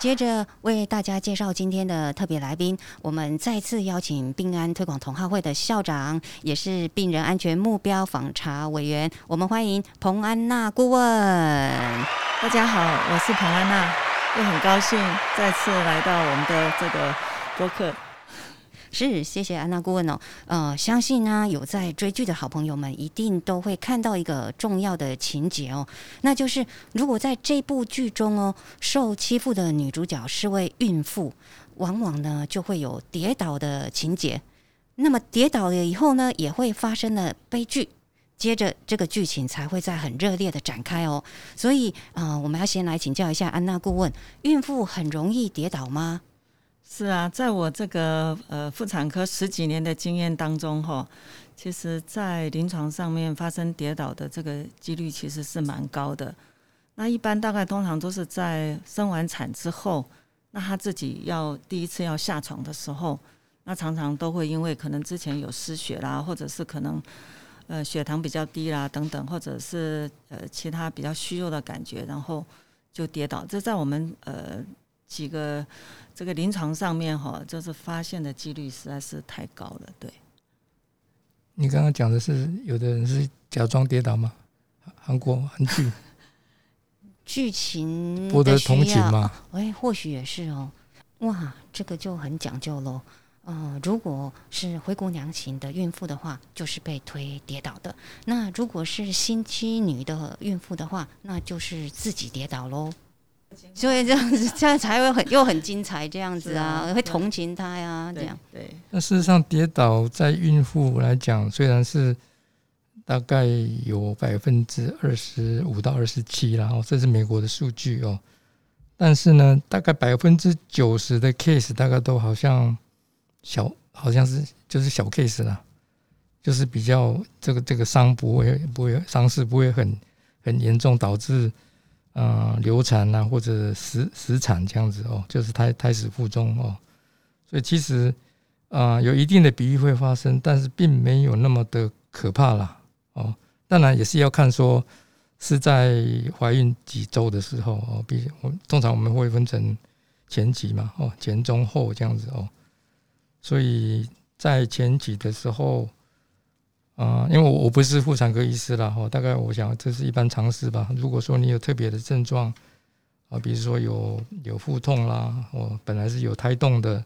接着为大家介绍今天的特别来宾，我们再次邀请病安推广同好会的校长，也是病人安全目标访查委员，我们欢迎彭安娜顾问。大家好，我是彭安娜，又很高兴再次来到我们的这个播客。是，谢谢安娜顾问哦。呃，相信呢，有在追剧的好朋友们一定都会看到一个重要的情节哦，那就是如果在这部剧中哦，受欺负的女主角是位孕妇，往往呢就会有跌倒的情节。那么跌倒了以后呢，也会发生了悲剧，接着这个剧情才会在很热烈的展开哦。所以啊，我们要先来请教一下安娜顾问，孕妇很容易跌倒吗？是啊，在我这个呃妇产科十几年的经验当中，哈，其实在临床上面发生跌倒的这个几率其实是蛮高的。那一般大概通常都是在生完产之后，那他自己要第一次要下床的时候，那常常都会因为可能之前有失血啦，或者是可能呃血糖比较低啦等等，或者是呃其他比较虚弱的感觉，然后就跌倒。这在我们呃。几个这个临床上面哈，就是发现的几率实在是太高了。对，你刚刚讲的是有的人是假装跌倒吗？韩国韩剧 剧情博得同情吗？哎，或许也是哦。哇，这个就很讲究喽。呃，如果是灰姑娘型的孕妇的话，就是被推跌倒的；那如果是新妻女的孕妇的话，那就是自己跌倒喽。所以这样子，这样才会很又很精彩，这样子啊，会同情他呀，这样。对。那事实上，跌倒在孕妇来讲，虽然是大概有百分之二十五到二十七然后这是美国的数据哦。但是呢，大概百分之九十的 case 大概都好像小，好像是就是小 case 啦，就是比较这个这个伤不会不会伤势不会很很严重，导致。嗯，流产啊，或者死死产这样子哦，就是胎胎死腹中哦，所以其实啊，有一定的比例会发生，但是并没有那么的可怕啦哦。当然也是要看说是在怀孕几周的时候哦，比我通常我们会分成前几嘛哦，前中后这样子哦，所以在前几的时候。啊，因为我我不是妇产科医师了哈，大概我想这是一般常识吧。如果说你有特别的症状啊，比如说有有腹痛啦，哦，本来是有胎动的，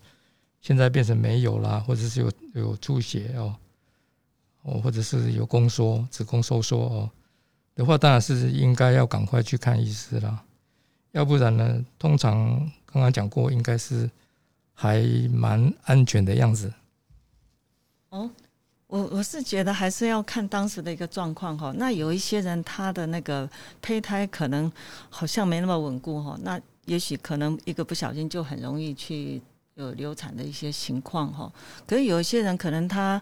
现在变成没有啦，或者是有有出血哦，哦，或者是有宫缩、子宫收缩哦的话，当然是应该要赶快去看医师啦。要不然呢，通常刚刚讲过，应该是还蛮安全的样子。哦。我我是觉得还是要看当时的一个状况哈。那有一些人他的那个胚胎可能好像没那么稳固哈，那也许可能一个不小心就很容易去有流产的一些情况哈。可是有一些人可能他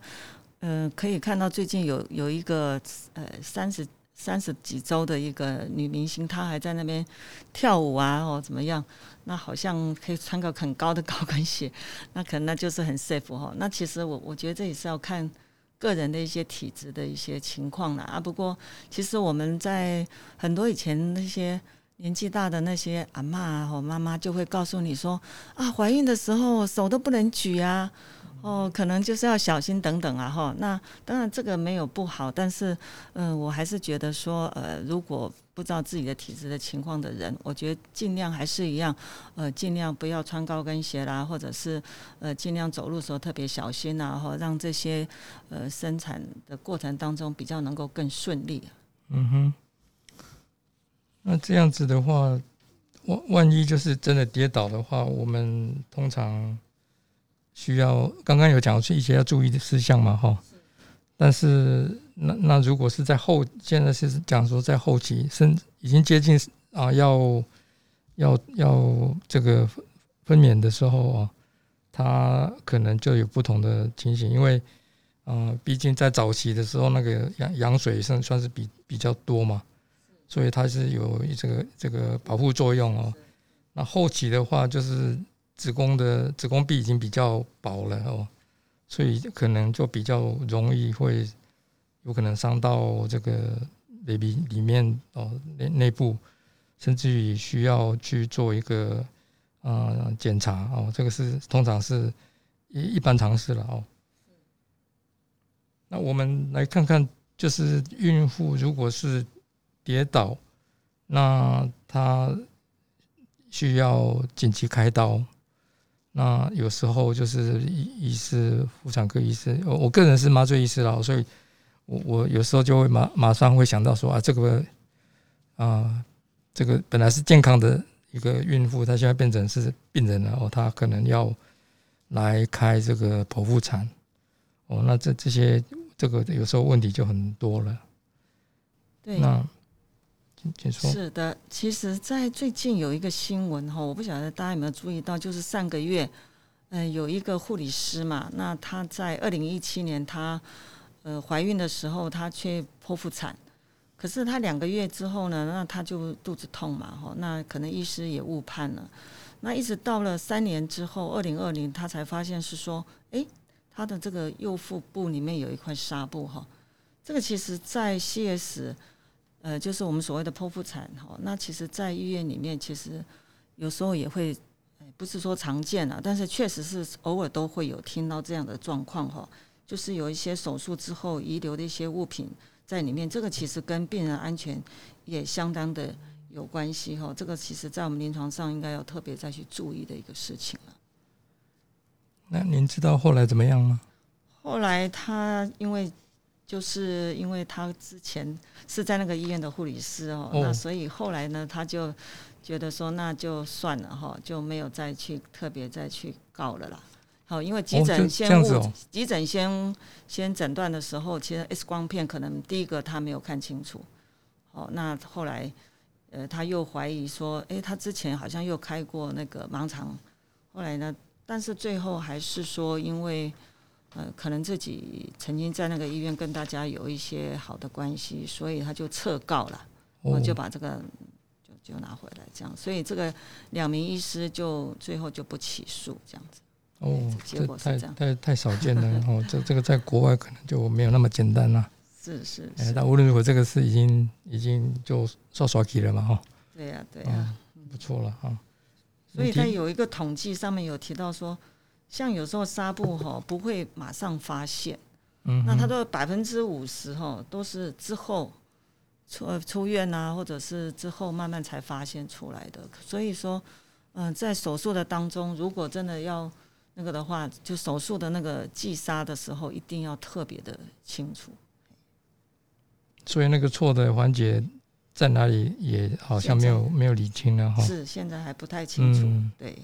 嗯可以看到最近有有一个呃三十三十几周的一个女明星，她还在那边跳舞啊哦怎么样？那好像可以穿个很高的高跟鞋，那可能那就是很 safe 哈。那其实我我觉得这也是要看。个人的一些体质的一些情况了啊，不过其实我们在很多以前那些年纪大的那些阿妈或妈妈就会告诉你说啊，怀孕的时候手都不能举啊。哦，可能就是要小心等等啊，哈。那当然这个没有不好，但是，嗯，我还是觉得说，呃，如果不知道自己的体质的情况的人，我觉得尽量还是一样，呃，尽量不要穿高跟鞋啦，或者是呃，尽量走路的时候特别小心啊，哈，让这些呃生产的过程当中比较能够更顺利。嗯哼。那这样子的话，万万一就是真的跌倒的话，我们通常。需要刚刚有讲是一些要注意的事项嘛，哈。但是那那如果是在后，现在是讲说在后期，甚已经接近啊，要要要这个分娩的时候啊，它可能就有不同的情形，因为嗯，毕竟在早期的时候，那个羊羊水算算是比比较多嘛，所以它是有这个这个保护作用哦。那后期的话，就是子宫的子宫壁已经比较薄了哦，所以可能就比较容易会有可能伤到这个 baby 里面哦内内部，甚至于需要去做一个呃检查哦，这个是通常是一一般常识了哦。那我们来看看，就是孕妇如果是跌倒，那她。需要紧急开刀，那有时候就是医医师、妇产科医师，我我个人是麻醉医师啦，所以我我有时候就会马马上会想到说啊，这个啊，这个本来是健康的一个孕妇，她现在变成是病人了哦，她可能要来开这个剖腹产哦，那这这些这个有时候问题就很多了，对，那。是的，其实，在最近有一个新闻哈，我不晓得大家有没有注意到，就是上个月，嗯，有一个护理师嘛，那她在二零一七年，她呃怀孕的时候，她去剖腹产，可是她两个月之后呢，那她就肚子痛嘛，哈，那可能医师也误判了，那一直到了三年之后，二零二零，她才发现是说，哎，她的这个右腹部里面有一块纱布哈，这个其实在 CS。呃，就是我们所谓的剖腹产哈，那其实，在医院里面，其实有时候也会，不是说常见啊，但是确实是偶尔都会有听到这样的状况哈，就是有一些手术之后遗留的一些物品在里面，这个其实跟病人安全也相当的有关系哈，这个其实在我们临床上应该要特别再去注意的一个事情了。那您知道后来怎么样吗？后来他因为。就是因为他之前是在那个医院的护理师哦，那所以后来呢，他就觉得说那就算了哈，就没有再去特别再去告了啦。好，因为急诊先急诊先先诊断的时候，其实 X 光片可能第一个他没有看清楚。哦，那后来呃他又怀疑说，哎，他之前好像又开过那个盲肠，后来呢，但是最后还是说因为。呃，可能自己曾经在那个医院跟大家有一些好的关系，所以他就撤告了，我就把这个就就拿回来，这样，所以这个两名医师就最后就不起诉，这样子。哦，结果是这样，太太少见了 哦，这这个在国外可能就没有那么简单了。是是，哎，但无论如何，这个是已经已经就刷刷起了嘛，哈。对呀对呀，不错了哈。所以他有一个统计，上面有提到说。像有时候纱布哈不会马上发现，嗯，那他的百分之五十哈都是之后出出院啊，或者是之后慢慢才发现出来的。所以说，嗯，在手术的当中，如果真的要那个的话，就手术的那个系纱的时候，一定要特别的清楚。所以那个错的环节在哪里，也好像没有没有理清了哈。是现在还不太清楚，对。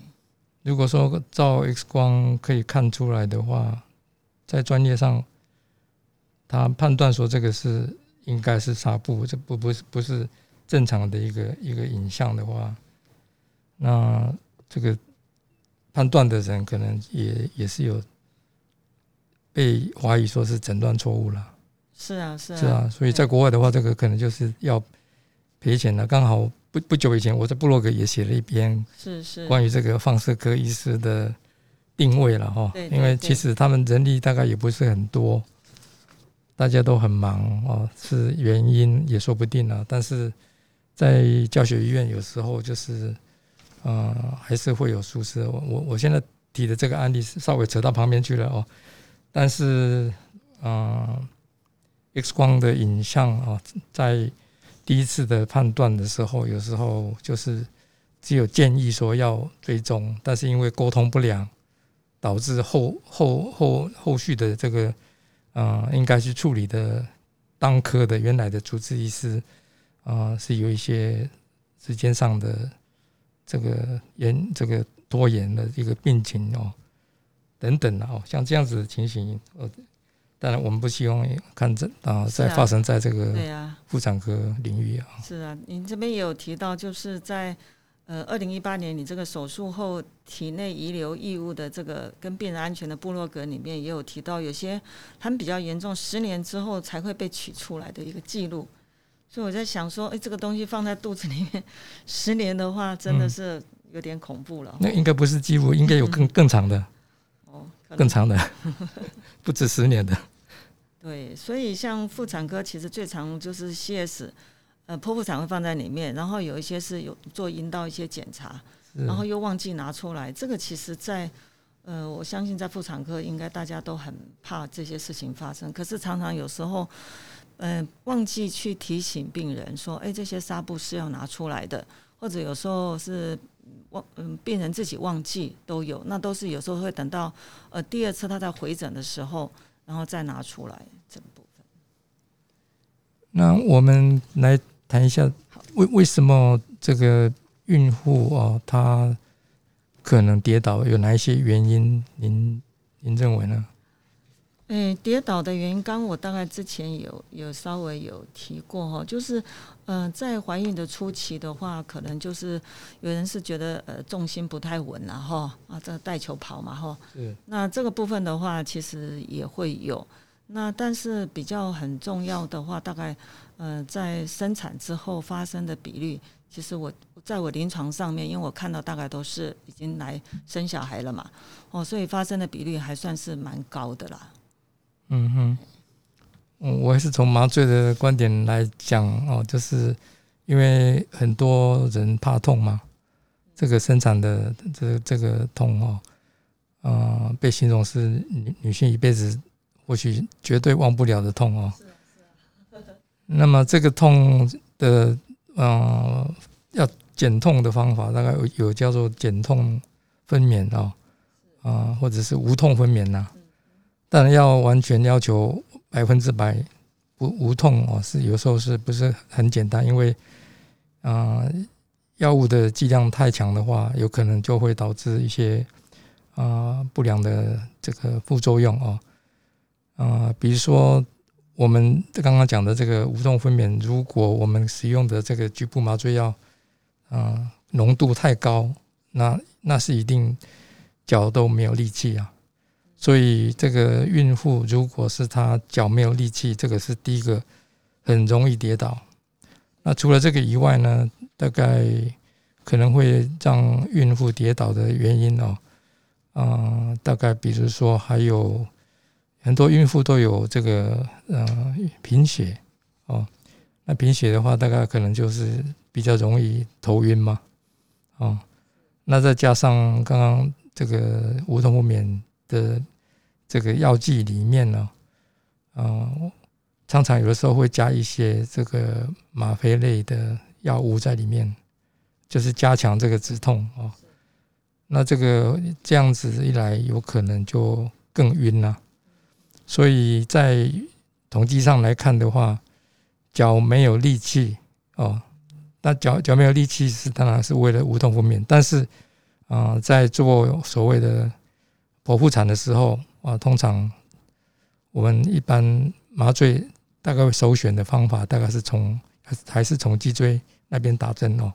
如果说照 X 光可以看出来的话，在专业上，他判断说这个是应该是纱布，这不不是不是正常的一个一个影像的话，那这个判断的人可能也也是有被怀疑说是诊断错误了。是啊，是啊，是啊，所以在国外的话，这个可能就是要赔钱了，刚好。不不久以前，我在部落格也写了一篇，是是关于这个放射科医师的定位了哈。因为其实他们人力大概也不是很多，大家都很忙哦，是原因也说不定啊。但是在教学医院有时候就是，呃，还是会有疏失。我我我现在提的这个案例是稍微扯到旁边去了哦。但是，嗯，X 光的影像啊，在第一次的判断的时候，有时候就是只有建议说要追踪，但是因为沟通不良，导致后后后后续的这个，嗯，应该去处理的当科的原来的主治医师，啊，是有一些时间上的这个延这个拖延的一个病情哦，等等的哦，像这样子的情形，呃。当然，我们不希望看这啊，在发生在这个妇产科领域啊。是啊，您这边也有提到，就是在呃，二零一八年你这个手术后体内遗留异物的这个跟病人安全的部落格里面也有提到，有些他们比较严重，十年之后才会被取出来的一个记录。所以我在想说，哎，这个东西放在肚子里面 十年的话，真的是有点恐怖了。那应该不是记录，应该有更更长的，更长的，不止十年的。对，所以像妇产科其实最常就是 CS，呃，剖腹产会放在里面，然后有一些是有做阴道一些检查，然后又忘记拿出来。这个其实在，呃，我相信在妇产科应该大家都很怕这些事情发生，可是常常有时候，嗯、忘记去提醒病人说，哎，这些纱布是要拿出来的，或者有时候是忘，嗯，病人自己忘记都有，那都是有时候会等到呃第二次他在回诊的时候，然后再拿出来这个部分。那我们来谈一下，为为什么这个孕妇哦，她可能跌倒，有哪一些原因？您您认为呢？诶，跌倒的原因，刚我大概之前有有稍微有提过哈，就是，呃，在怀孕的初期的话，可能就是有人是觉得呃重心不太稳了哈啊，这带球跑嘛哈，是那这个部分的话，其实也会有。那但是比较很重要的话，大概呃在生产之后发生的比率，其实我在我临床上面，因为我看到大概都是已经来生小孩了嘛，哦，所以发生的比率还算是蛮高的啦。嗯哼，嗯，我还是从麻醉的观点来讲哦，就是因为很多人怕痛嘛，这个生产的这这个痛哦，呃，被形容是女女性一辈子或许绝对忘不了的痛哦。那么这个痛的呃，要减痛的方法，大概有有叫做减痛分娩哦，啊、或者是无痛分娩呐、当然要完全要求百分之百不无痛哦，是有时候是不是很简单？因为啊、药物的剂量太强的话，有可能就会导致一些啊、不良的这个副作用哦。啊、比如说我们刚刚讲的这个无痛分娩，如果我们使用的这个局部麻醉药啊、浓度太高，那那是一定脚都没有力气啊。所以这个孕妇如果是她脚没有力气，这个是第一个很容易跌倒。那除了这个以外呢，大概可能会让孕妇跌倒的原因哦，嗯、大概比如说还有很多孕妇都有这个嗯贫血哦，那贫血的话，大概可能就是比较容易头晕嘛，哦，那再加上刚刚这个无痛分娩的这个药剂里面呢，嗯、常常有的时候会加一些这个吗啡类的药物在里面，就是加强这个止痛哦。那这个这样子一来，有可能就更晕了。所以在统计上来看的话，脚没有力气哦，那脚脚没有力气是当然是为了无痛分娩，但是啊、在做所谓的剖腹产的时候啊，通常我们一般麻醉大概首选的方法，大概是从还是从脊椎那边打针哦。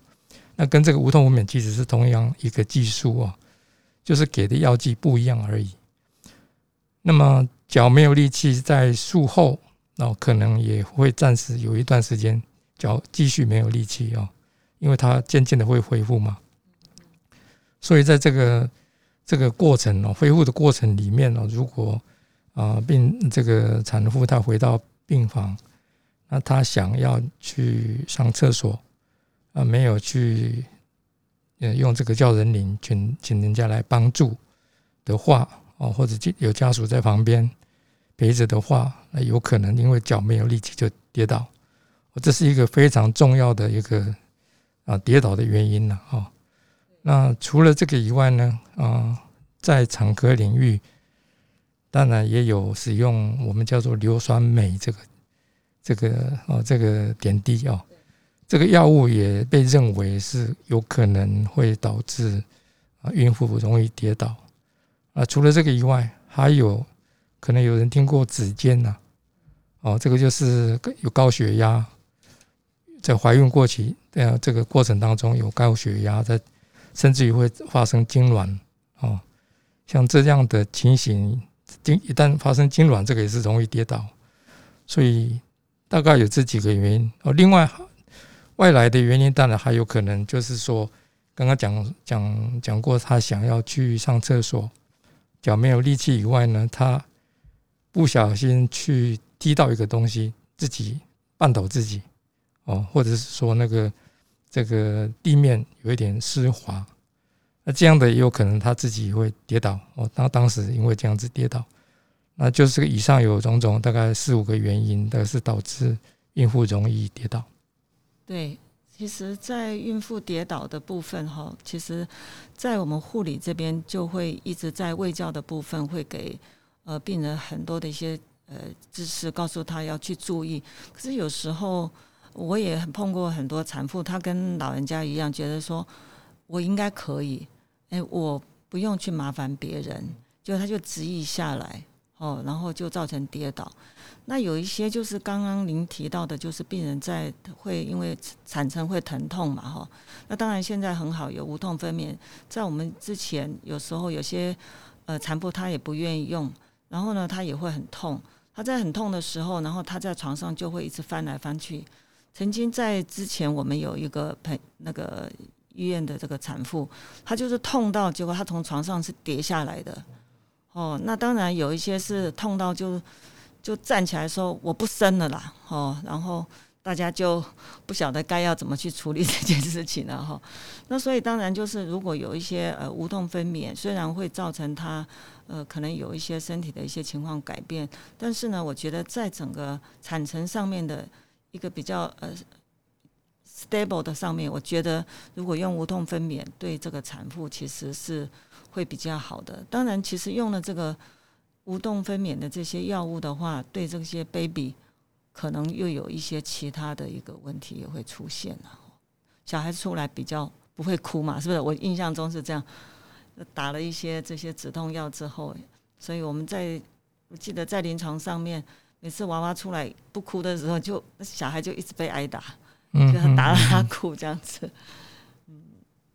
那跟这个无痛分娩其实是同样一个技术哦，就是给的药剂不一样而已。那么脚没有力气，在术后哦，可能也会暂时有一段时间脚继续没有力气哦，因为它渐渐的会恢复嘛。所以在这个这个过程哦，恢复的过程里面哦，如果啊病这个产妇她回到病房，那她想要去上厕所啊，没有去呃用这个叫人领，请请人家来帮助的话哦，或者有家属在旁边陪着的话，那有可能因为脚没有力气就跌倒，这是一个非常重要的一个啊跌倒的原因了哦。那除了这个以外呢，啊，在产科领域，当然也有使用我们叫做硫酸镁这个这个哦这个点滴哦，这个药物也被认为是有可能会导致啊孕妇容易跌倒啊。除了这个以外，还有可能有人听过指尖呐、哦，这个就是有高血压，在怀孕过期呃这个过程当中有高血压，在甚至于会发生痉挛哦，像这样的情形，经一旦发生痉挛，这个也是容易跌倒，所以大概有这几个原因哦。另外外来的原因，当然还有可能就是说，刚刚讲讲讲过，他想要去上厕所，脚没有力气以外呢，他不小心去踢到一个东西，自己绊倒自己。哦，或者是说那个这个地面有一点湿滑，那这样的也有可能他自己会跌倒哦。当当时因为这样子跌倒，那就是以上有种种大概四五个原因，都是导致孕妇容易跌倒。对，其实，在孕妇跌倒的部分哈，其实，在我们护理这边就会一直在喂教的部分会给呃病人很多的一些呃知识，告诉他要去注意。可是有时候。我也很碰过很多产妇，她跟老人家一样，觉得说我应该可以，哎，我不用去麻烦别人，就她就执意下来，哦，然后就造成跌倒。那有一些就是刚刚您提到的，就是病人在会因为产程会疼痛嘛，哈。那当然现在很好，有无痛分娩。在我们之前，有时候有些呃产妇她也不愿意用，然后呢，她也会很痛。她在很痛的时候，然后她在床上就会一直翻来翻去。曾经在之前，我们有一个朋那个医院的这个产妇，她就是痛到，结果她从床上是跌下来的。哦，那当然有一些是痛到就就站起来说我不生了啦。哦，然后大家就不晓得该要怎么去处理这件事情了哈。那所以当然就是如果有一些呃无痛分娩，虽然会造成她呃可能有一些身体的一些情况改变，但是呢，我觉得在整个产程上面的。一个比较呃 stable 的上面，我觉得如果用无痛分娩对这个产妇其实是会比较好的。当然，其实用了这个无痛分娩的这些药物的话，对这些 baby 可能又有一些其他的一个问题也会出现了。小孩子出来比较不会哭嘛，是不是？我印象中是这样。打了一些这些止痛药之后，所以我们在我记得在临床上面。每次娃娃出来不哭的时候，就小孩就一直被挨打，就打到他哭这样子。嗯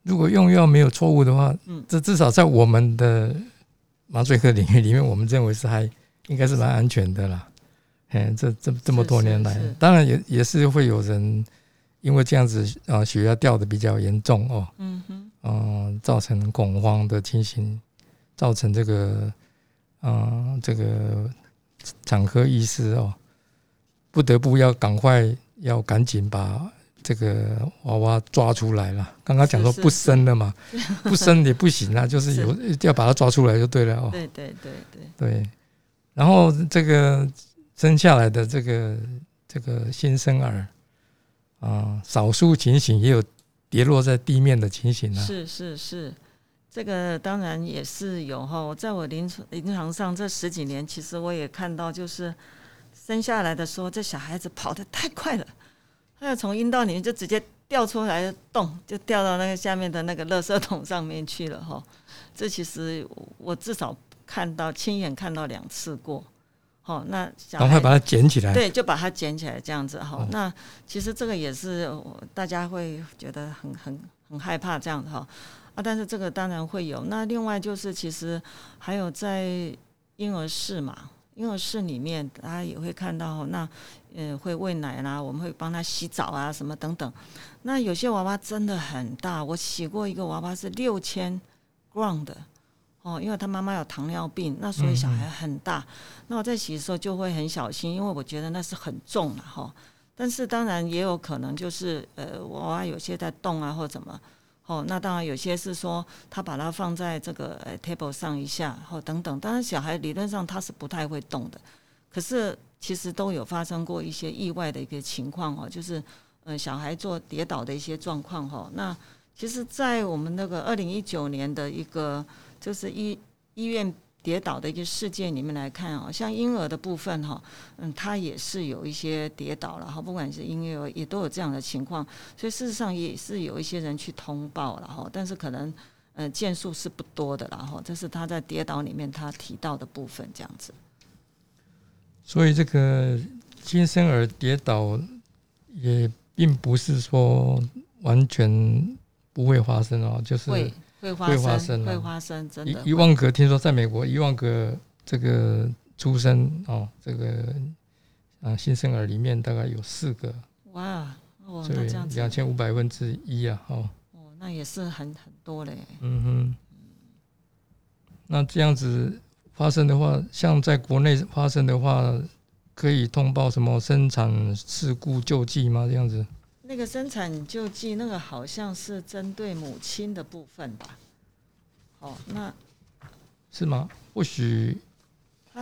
如果用药没有错误的话，嗯，这至少在我们的麻醉科领域里面，我们认为是还应该是蛮安全的啦。嗯，这这这么多年来，当然也也是会有人因为这样子啊，血压掉的比较严重哦，嗯哼，嗯，造成恐慌的情形，造成这个，嗯，这个。产科医师哦，不得不要赶快要赶紧把这个娃娃抓出来了。刚刚讲说不生了嘛，不生也不行啊，就是有要把它抓出来就对了哦。对对对对对。然后这个生下来的这个这个新生儿啊，少数情形也有跌落在地面的情形啊。是是是。这个当然也是有哈，我在我临床临床上这十几年，其实我也看到，就是生下来的时候，这小孩子跑得太快了，他要从阴道里面就直接掉出来，洞就掉到那个下面的那个垃圾桶上面去了哈。这其实我至少看到亲眼看到两次过，好，那赶快把它捡起来，对，就把它捡起来这样子哈。那其实这个也是大家会觉得很很很害怕这样子哈。啊，但是这个当然会有。那另外就是，其实还有在婴儿室嘛，婴儿室里面大家也会看到，那呃会喂奶啦，我们会帮他洗澡啊，什么等等。那有些娃娃真的很大，我洗过一个娃娃是六千 gram 的哦，因为他妈妈有糖尿病，那所以小孩很大。那我在洗的时候就会很小心，因为我觉得那是很重了哈。但是当然也有可能就是呃娃娃有些在动啊或怎么。哦，那当然有些是说他把它放在这个呃 table 上一下，或等等。当然小孩理论上他是不太会动的，可是其实都有发生过一些意外的一个情况哦，就是呃小孩做跌倒的一些状况哈。那其实，在我们那个二零一九年的一个就是医医院。跌倒的一个事件里面来看哦，像婴儿的部分哈，嗯，他也是有一些跌倒了哈，不管是婴儿也都有这样的情况，所以事实上也是有一些人去通报了哈，但是可能呃件数是不多的然后这是他在跌倒里面他提到的部分这样子。所以这个新生儿跌倒也并不是说完全不会发生哦，就是会会发会发生，生啊。会发生，真的一一万个，听说在美国一万个这个出生哦，这个啊新生儿里面大概有四个，哇那这样子。两千五百分之一啊，哦，哦，那也是很很多嘞。嗯哼，那这样子发生的话，像在国内发生的话，可以通报什么生产事故救济吗？这样子那个生产救济那个好像是针对母亲的部分吧？哦，那是吗？或许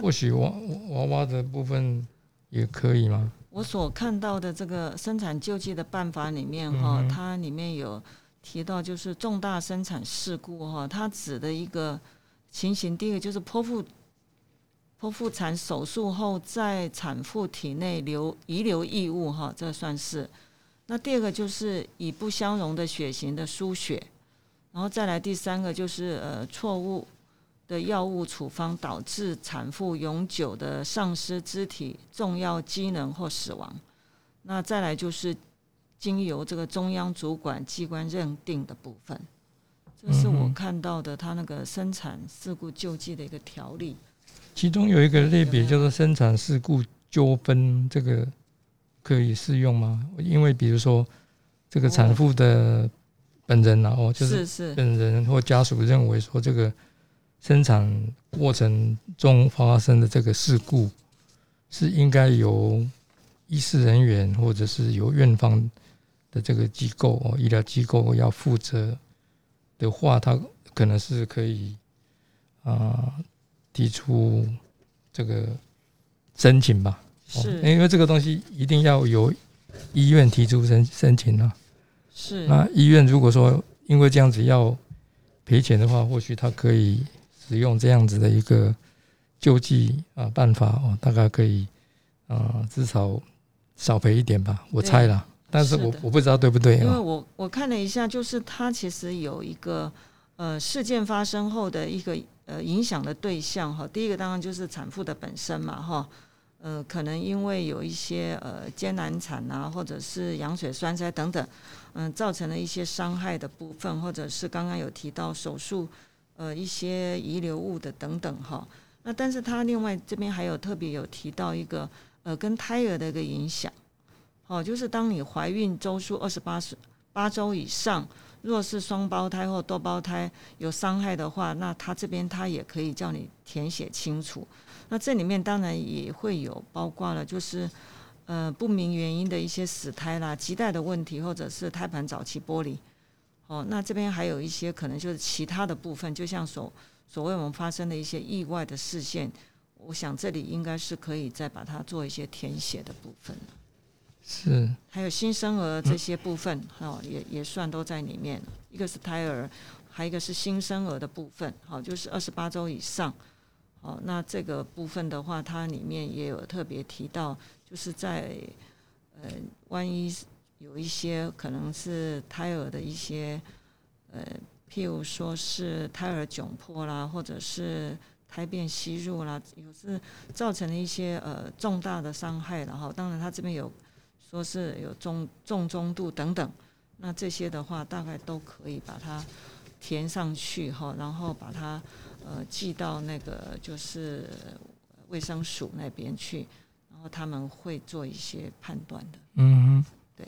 或许娃娃娃的部分也可以吗？我所看到的这个生产救济的办法里面哈、嗯它里面有提到就是重大生产事故哈、它指的一个情形，第一个就是剖腹剖腹产手术后在产妇体内留遗留异物哈、这算是。那第二个就是以不相容的血型的输血，然后再来第三个就是呃错误的药物处方导致产妇永久的丧失肢体重要机能或死亡。那再来就是经由这个中央主管机关认定的部分，这是我看到的他那个生产事故救济的一个条例。其中有一个类别叫做生产事故纠纷，这个可以适用吗？因为比如说这个产妇的本人啊，哦，就是本人或家属认为说这个生产过程中发生的这个事故是应该由医师人员或者是由院方的这个机构哦，医疗机构要负责的话，他可能是可以啊、提出这个申请吧。哦是因为这个东西一定要由医院提出申申请啊。是那医院如果说因为这样子要赔钱的话，或许他可以使用这样子的一个救济啊办法哦，大概可以啊至少少赔一点吧，我猜啦。但是我是我不知道对不对因为啊？我我看了一下，就是它其实有一个呃事件发生后的一个呃影响的对象哈。第一个当然就是产妇的本身嘛哈，呃，可能因为有一些呃艰难产啊，或者是羊水栓塞等等，嗯、造成了一些伤害的部分，或者是刚刚有提到手术呃一些遗留物的等等哈。那但是它另外这边还有特别有提到一个呃跟胎儿的一个影响。哦，就是当你怀孕周数二十八十八周以上，若是双胞胎或多胞胎有伤害的话，那他这边他也可以叫你填写清楚。那这里面当然也会有包括了，就是呃不明原因的一些死胎啦、脐带的问题，或者是胎盘早期剥离。哦，那这边还有一些可能就是其他的部分，就像所所谓我们发生的一些意外的事件，我想这里应该是可以再把它做一些填写的部分。是还有新生儿这些部分，哦，也也算都在里面。一个是胎儿，还有一个是新生儿的部分，好，就是二十八周以上。哦，那这个部分的话，它里面也有特别提到，就是在呃，万一有一些可能是胎儿的一些呃，譬如说是胎儿窘迫啦，或者是胎便吸入啦，有是造成了一些呃重大的伤害然后。当然，它这边有。说是有重重中度等等，那这些的话大概都可以把它填上去哈，然后把它呃寄到那个就是卫生署那边去，然后他们会做一些判断的。嗯哼，对，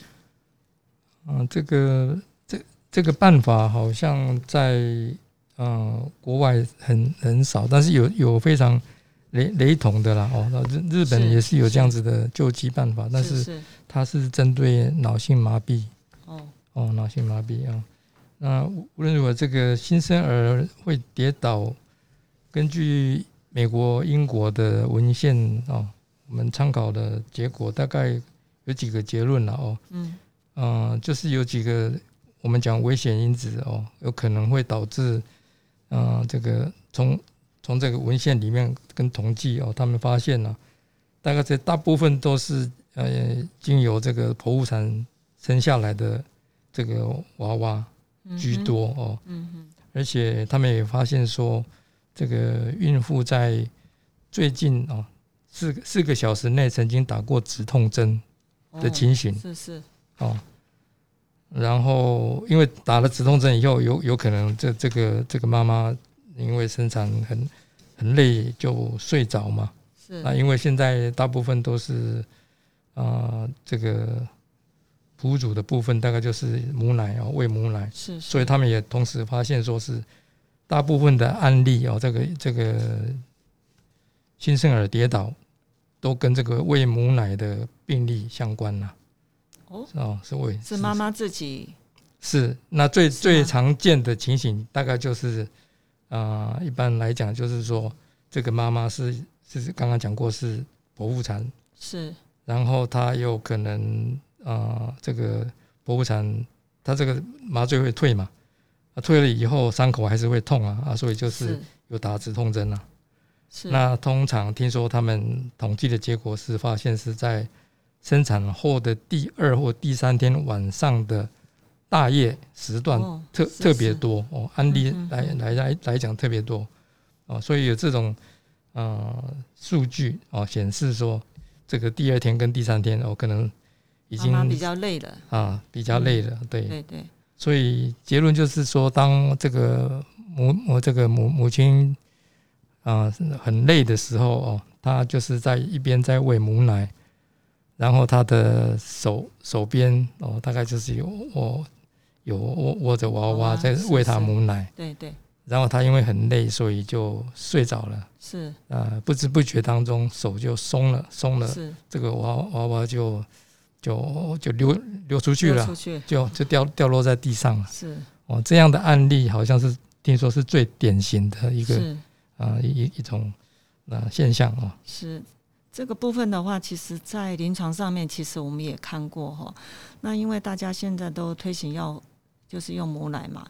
啊，这个这这个办法好像在呃国外很很少，但是有有非常雷雷同的啦哦，那日日本也是有这样子的救济办法，但是是它是针对脑性麻痹哦，哦，脑性麻痹啊。那无无论如何，这个新生儿会跌倒，根据美国、英国的文献哦，我们参考的结果大概有几个结论了哦。嗯。嗯，就是有几个我们讲危险因子哦，有可能会导致，嗯、这个从从这个文献里面跟统计哦，他们发现了、大概这大部分都是呃经由这个剖腹产生下来的这个娃娃嗯居多哦，嗯嗯，而且他们也发现说，这个孕妇在最近哦四四个小时内曾经打过止痛针哦的情形。是是哦。然后因为打了止痛针以后，有有可能这这个这个妈妈因为生产很很累就睡着嘛。是那因为现在大部分都是啊、这个哺乳的部分大概就是母奶哦，喂母奶，是，所以他们也同时发现说是大部分的案例哦，这个这个新生儿跌倒都跟这个喂母奶的病例相关呐、哦，哦，是喂是妈妈自己？是那最最常见的情形大概就是啊、呃一般来讲就是说这个妈妈是是刚刚讲过是剖腹产，是。然后她有可能啊、呃这个剖腹产，她这个麻醉会退嘛，啊退了以后伤口还是会痛啊啊，所以就是。是有打止痛针啊。是。那通常听说他们统计的结果是发现是在生产后的第二或第三天晚上的大夜时段哦特是特别多哦，案例嗯嗯来嗯来来来讲特别多哦，所以有这种呃数据哦显示说，这个第二天跟第三天哦可能已经比较累了，啊比较累了，对，对对所以结论就是说，当这个母母这个母母亲啊、很累的时候哦，她就是在一边在喂母奶，然后她的手手边哦，大概就是有握有握握着娃娃在喂她母奶，对对。然后她因为很累，所以就睡着了。是。呃，不知不觉当中手就松了，松了，是。这个娃娃娃就就就流流出去了出，去就就掉掉落在地上了。是哦，这样的案例好像是听说是最典型的一个啊、一一一种啊、现象哦。是这个部分的话，其实在临床上面，其实我们也看过哈。那因为大家现在都推行要就是用母奶嘛，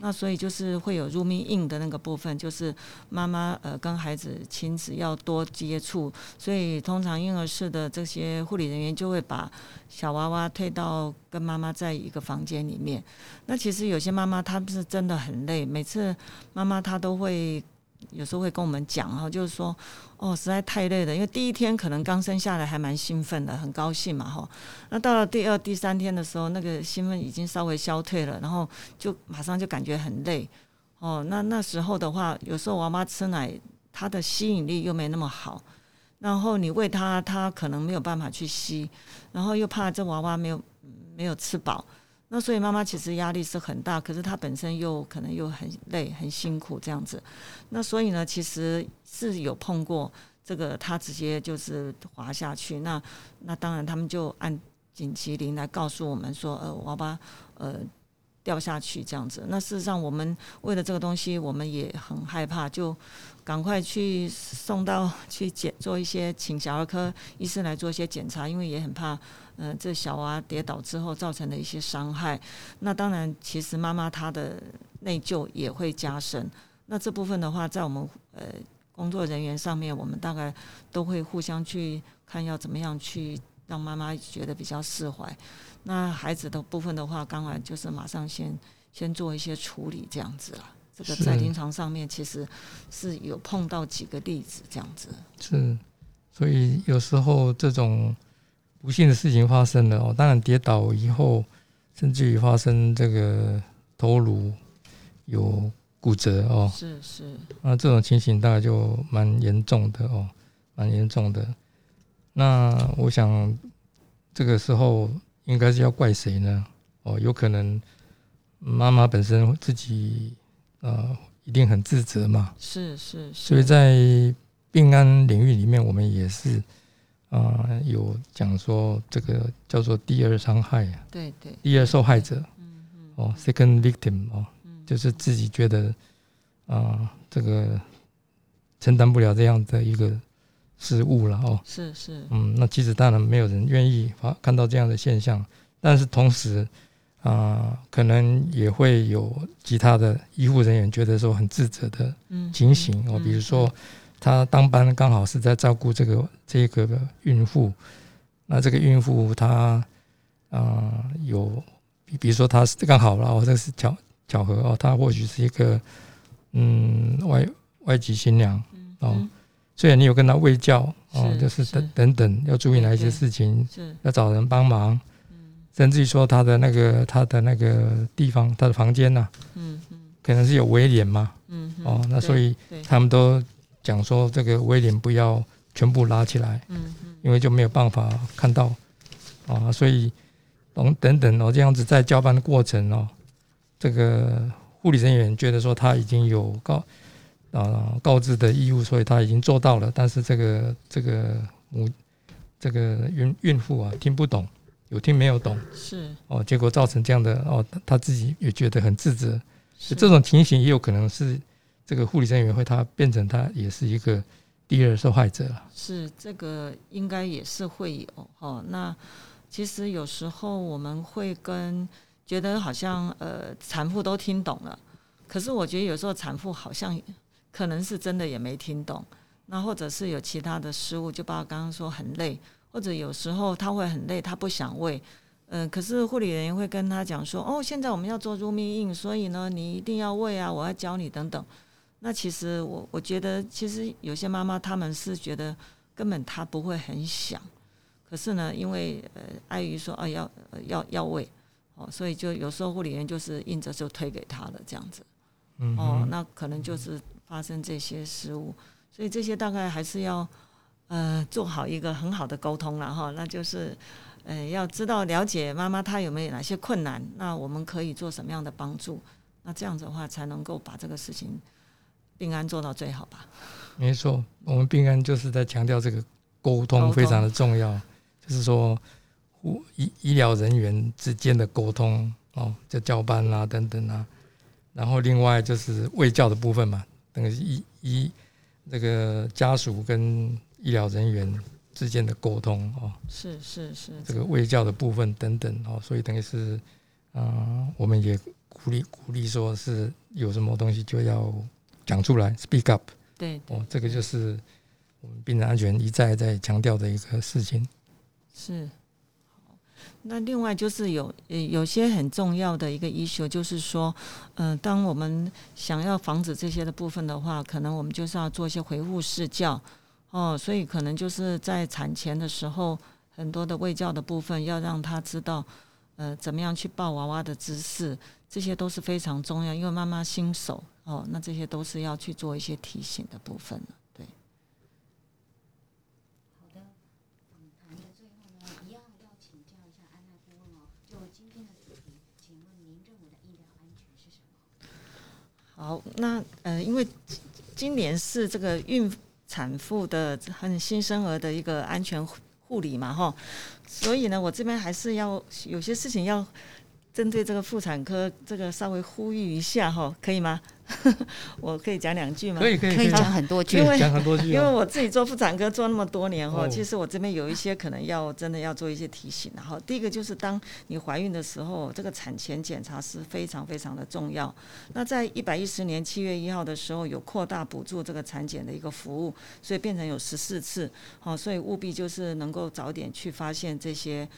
那所以就是会有入命硬的那个部分，就是妈妈呃跟孩子亲子要多接触，所以通常婴儿室的这些护理人员就会把小娃娃推到跟妈妈在一个房间里面。那其实有些妈妈她不是真的很累，每次妈妈她都会。有时候会跟我们讲哈，就是说，哦，实在太累了，因为第一天可能刚生下来还蛮兴奋的，很高兴嘛哈。那到了第二、第三天的时候，那个兴奋已经稍微消退了，然后就马上就感觉很累。哦，那那时候的话，有时候娃娃吃奶，它的吸引力又没那么好，然后你喂它，它可能没有办法去吸，然后又怕这娃娃没有没有吃饱，那所以妈妈其实压力是很大，可是她本身又可能又很累、很辛苦这样子。那所以呢，其实是有碰过这个，她直接就是滑下去。那那当然，他们就按紧急铃来告诉我们说，呃，娃娃呃掉下去这样子。那事实上，我们为了这个东西，我们也很害怕，就赶快去送到去检做一些，请小儿科医生来做一些检查，因为也很怕，呃，这小娃跌倒之后造成的一些伤害。那当然，其实妈妈她的内疚也会加深。那这部分的话，在我们呃工作人员上面，我们大概都会互相去看要怎么样去让妈妈觉得比较释怀。那孩子的部分的话，当然就是马上先先做一些处理这样子了。这个在临床上面其实是有碰到几个例子这样子。是，所以有时候这种不幸的事情发生了哦，当然跌倒以后，甚至于发生这个头颅有骨折哦，是是，那这种情形大概就蛮严重的哦，蛮严重的。那我想这个时候应该是要怪谁呢？哦，有可能妈妈本身自己呃一定很自责嘛，是是是，所以在病安领域里面，我们也是啊、呃有讲说这个叫做第二伤害啊，对对，第二受害者嗯嗯。哦，second victim 哦，嗯，就是自己觉得啊、这个承担不了这样的一个失误了哦，是是，嗯，那其实当然没有人愿意发看到这样的现象，但是同时啊、可能也会有其他的医护人员觉得说很自责的嗯，情形哦，嗯比如说他当班刚好是在照顾这个这个孕妇，那这个孕妇她啊、呃有比比如说她是刚好了哦，这是巧巧合哦，她或许是一个嗯外外籍新娘，嗯哦。嗯。虽然你有跟她喂教哦，是就是等是。等等要注意哪一些事情，是。要找人帮忙，嗯。甚至于说她的那个她的那个地方，她的房间呐、嗯嗯。可能是有威廉嘛，嗯嗯。哦，那所以他们都讲说这个威廉不要全部拉起来，嗯嗯。因为就没有办法看到啊，所以等等等哦，这样子在交班的过程哦，这个护理人员觉得说他已经有告啊告知的义务，所以他已经做到了，但是这个这个母这个孕孕妇啊听不懂，有听没有懂是。哦，结果造成这样的哦，他他自己也觉得很自责，是。这种情形也有可能是这个护理人员会他变成他也是一个第二受害者了。是这个应该也是会有哦。那其实有时候我们会跟觉得好像呃产妇都听懂了，可是我觉得有时候产妇好像可能是真的也没听懂，那或者是有其他的失误，就包括刚刚说很累，或者有时候她会很累，她不想喂。嗯、可是护理人员会跟她讲说，哦，现在我们要做入蜜印，所以呢，你一定要喂啊，我要教你等等。那其实我我觉得，其实有些妈妈她们是觉得根本她不会很想，可是呢，因为呃碍于说啊要呃要要喂哦，所以就有时候护理员就是硬着就推给她了这样子嗯。哦，那可能就是发生这些失误，所以这些大概还是要呃做好一个很好的沟通了哈，那就是呃要知道了解妈妈她有没有哪些困难，那我们可以做什么样的帮助，那这样子的话才能够把这个事情病安做到最好吧。没错，我们病安就是在强调这个沟沟通。通非常的重要，就是说护医医疗人员之间的沟通哦，就交班啦、等等啊，然后另外就是卫教的部分嘛，等于是医医那个家属跟医疗人员之间的沟通哦，是是是，这个卫教的部分等等哦，所以等于是，嗯、我们也鼓励鼓励说是有什么东西就要讲出来，speak up。对对哦，这个就是我们病人安全一再在强调的一个事情。是。好，那另外就是有呃有些很重要的一个 issue，就是说，嗯、当我们想要防止这些的部分的话，可能我们就是要做一些回护试教哦，所以可能就是在产前的时候，很多的喂教的部分要让他知道，呃，怎么样去抱娃娃的姿势，这些都是非常重要，因为妈妈新手哦，那这些都是要去做一些提醒的部分了。对，好的，访谈的最后呢，一样要请教一下安娜顾问哦。就今天的主题，请问您认为的医疗安全是什么？好，那呃，因为今今年是这个孕产妇的和新生儿的一个安全护理嘛，哈，所以呢，我这边还是要有些事情要针对这个妇产科这个稍微呼吁一下哈，可以吗？我可以讲两句吗？可以可以可以讲很多句因为讲很多句因为哦。我自己做妇产科做那么多年哈，哦其实我这边有一些可能要真的要做一些提醒。然后第一个就是当你怀孕的时候，这个产前检查是非常非常的重要。那在一百一十年七月一号的时候，有扩大补助这个产检的一个服务，所以变成有十四次。好，所以务必就是能够早点去发现这些。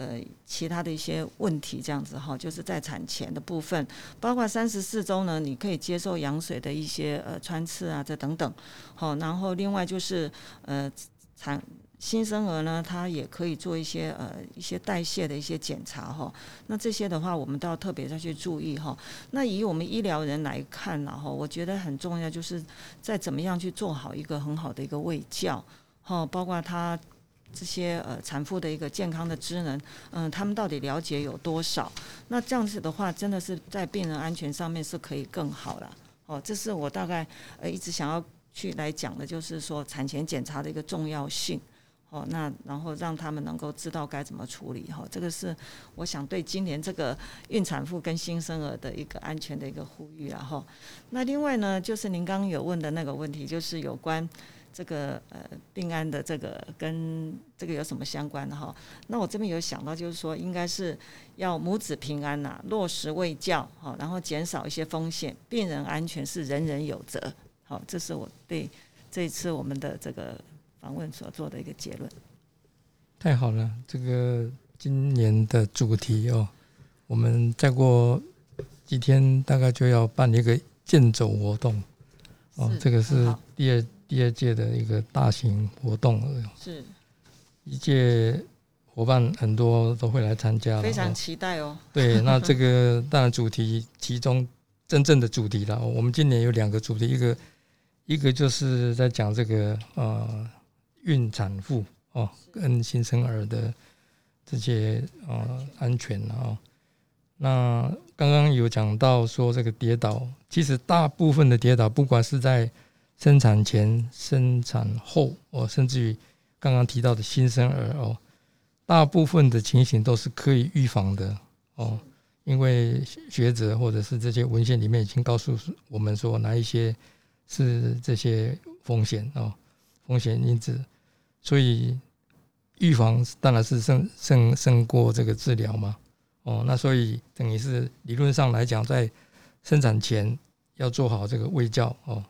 呃，其他的一些问题，这样子哈，就是在产前的部分，包括三十四周呢，你可以接受羊水的一些呃穿刺啊，这等等。好，然后另外就是呃产新生儿呢，他也可以做一些呃一些代谢的一些检查哈。那这些的话，我们都要特别再去注意哈。那以我们医疗人来看然后我觉得很重要，就是在怎么样去做好一个很好的一个卫教，哈，包括他。这些呃产妇的一个健康的知能，嗯、他们到底了解有多少？那这样子的话，真的是在病人安全上面是可以更好了。哦，这是我大概呃一直想要去来讲的，就是说产前检查的一个重要性。哦，那然后让他们能够知道该怎么处理哈、这个是我想对今年这个孕产妇跟新生儿的一个安全的一个呼吁啊哈。那另外呢，就是您刚刚有问的那个问题，就是有关这个呃病安的这个跟这个有什么相关的哈？那我这边有想到，就是说应该是要母子平安呐、落实卫教好，然后减少一些风险，病人安全是人人有责。好，这是我对这一次我们的这个访问所做的一个结论。太好了，这个今年的主题哦，我们再过几天大概就要办一个健走活动哦是，这个是第二第二届的一个大型活动了。是一届伙伴很多都会来参加，非常哦期待哦。对，那这个 当然主题其中真正的主题了，我们今年有两个主题，一个一个就是在讲这个呃孕产妇哦跟新生儿的这些呃安全啊、哦。那刚刚有讲到说这个跌倒，其实大部分的跌倒，不管是在生产前、生产后哦，甚至于刚刚提到的新生儿哦，大部分的情形都是可以预防的哦，因为学者或者是这些文献里面已经告诉我们说哪一些是这些风险哦，风险因子，所以预防当然是胜胜胜过这个治疗嘛。哦，那所以等于是理论上来讲，在生产前要做好这个卫教哦，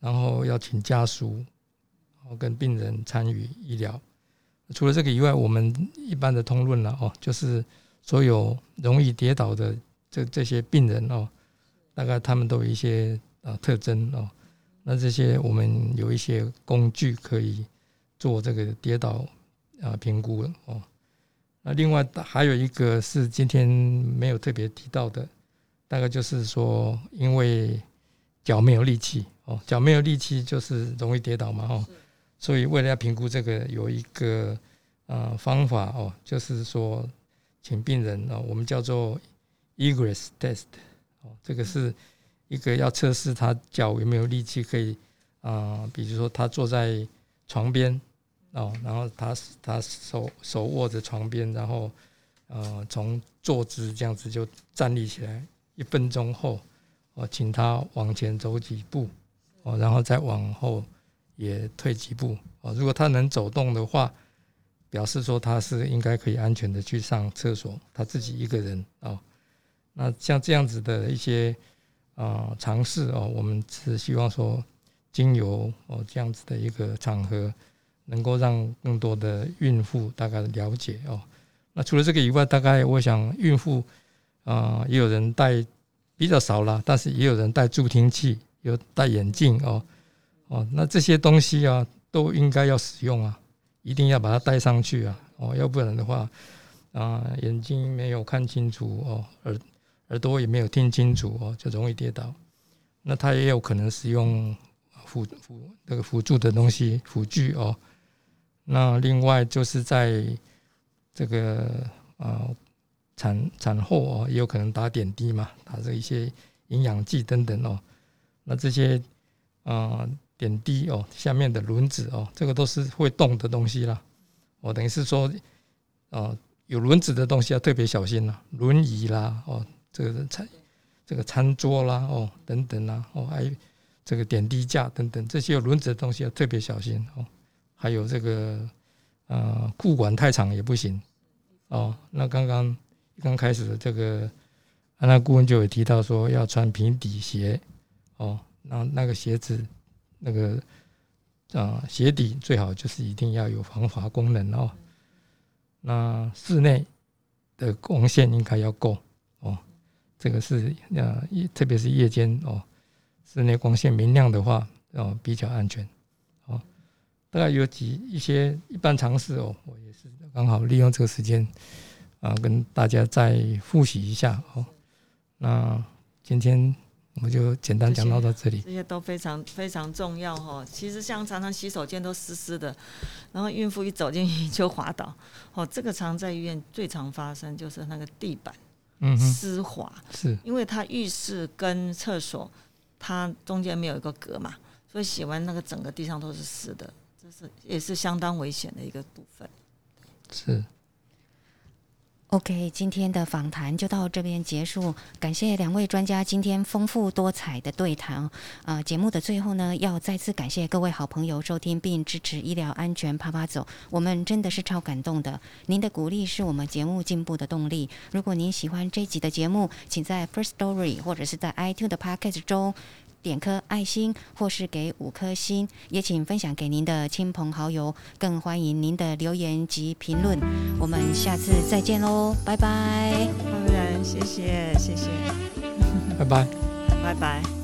然后要请家属哦跟病人参与医疗。除了这个以外，我们一般的通论了哦，就是所有容易跌倒的这这些病人哦，大概他们都有一些啊特征哦。那这些我们有一些工具可以做这个跌倒啊评估哦。那另外还有一个是今天没有特别提到的，大概就是说，因为脚没有力气哦，脚没有力气就是容易跌倒嘛哦，所以为了要评估这个，有一个呃方法哦，就是说请病人哦，我们叫做 egress test 哦，这个是一个要测试他脚有没有力气，可以啊、呃比如说他坐在床边。哦，然后他他手手握着床边，然后呃从坐姿这样子就站立起来，一分钟后，哦，请他往前走几步，哦，然后再往后也退几步，哦，如果他能走动的话，表示说他是应该可以安全的去上厕所，他自己一个人哦。那像这样子的一些啊尝试哦，我们是希望说经由哦这样子的一个场合。能够让更多的孕妇大概了解哦。那除了这个以外，大概我想孕妇啊、也有人带比较少啦，但是也有人带助听器，有戴眼镜哦哦。那这些东西啊，都应该要使用啊，一定要把它戴上去啊哦，要不然的话啊、眼睛没有看清楚哦，耳耳朵也没有听清楚哦，就容易跌倒。那他也有可能使用辅辅那个辅助的东西辅具哦。那另外就是在这个呃产产后哦，也有可能打点滴嘛，打这一些营养剂等等哦。那这些啊、呃、点滴哦，下面的轮子哦，这个都是会动的东西啦。哦，等于是说，呃，有轮子的东西要特别小心啦，轮椅啦，哦，这个餐这个餐桌啦，哦等等啦，哦还有这个点滴架等等，这些有轮子的东西要特别小心哦。还有这个呃裤管太长也不行哦。那刚刚刚开始的这个安娜顾问就有提到说要穿平底鞋哦，那那个鞋子那个啊、鞋底最好就是一定要有防滑功能哦。那室内的光线应该要够哦，这个是呃特别是夜间哦，室内光线明亮的话哦比较安全哦。大概有几一些一般常识哦，我也是刚好利用这个时间啊，跟大家再复习一下哦。那今天我们就简单讲到到这里。这些都非常非常重要哈。其实像常常洗手间都湿湿的，然后孕妇一走进去就滑倒，哦，这个常在医院最常发生就是那个地板嗯，湿滑，是因为它浴室跟厕所它中间没有一个隔嘛，所以洗完那个整个地上都是湿的。这是也是相当危险的一个部分。是。OK，今天的访谈就到这边结束，感谢两位专家今天丰富多彩的对谈。呃，节目的最后呢，要再次感谢各位好朋友收听并支持医疗安全啪啪走，我们真的是超感动的。您的鼓励是我们节目进步的动力。如果您喜欢这集的节目，请在 First Story 或者是在 iTune 的 Podcast 中。点颗爱心，或是给五颗星，也请分享给您的亲朋好友，更欢迎您的留言及评论。我们下次再见喽，拜拜。当然，谢谢谢谢，拜拜。拜拜。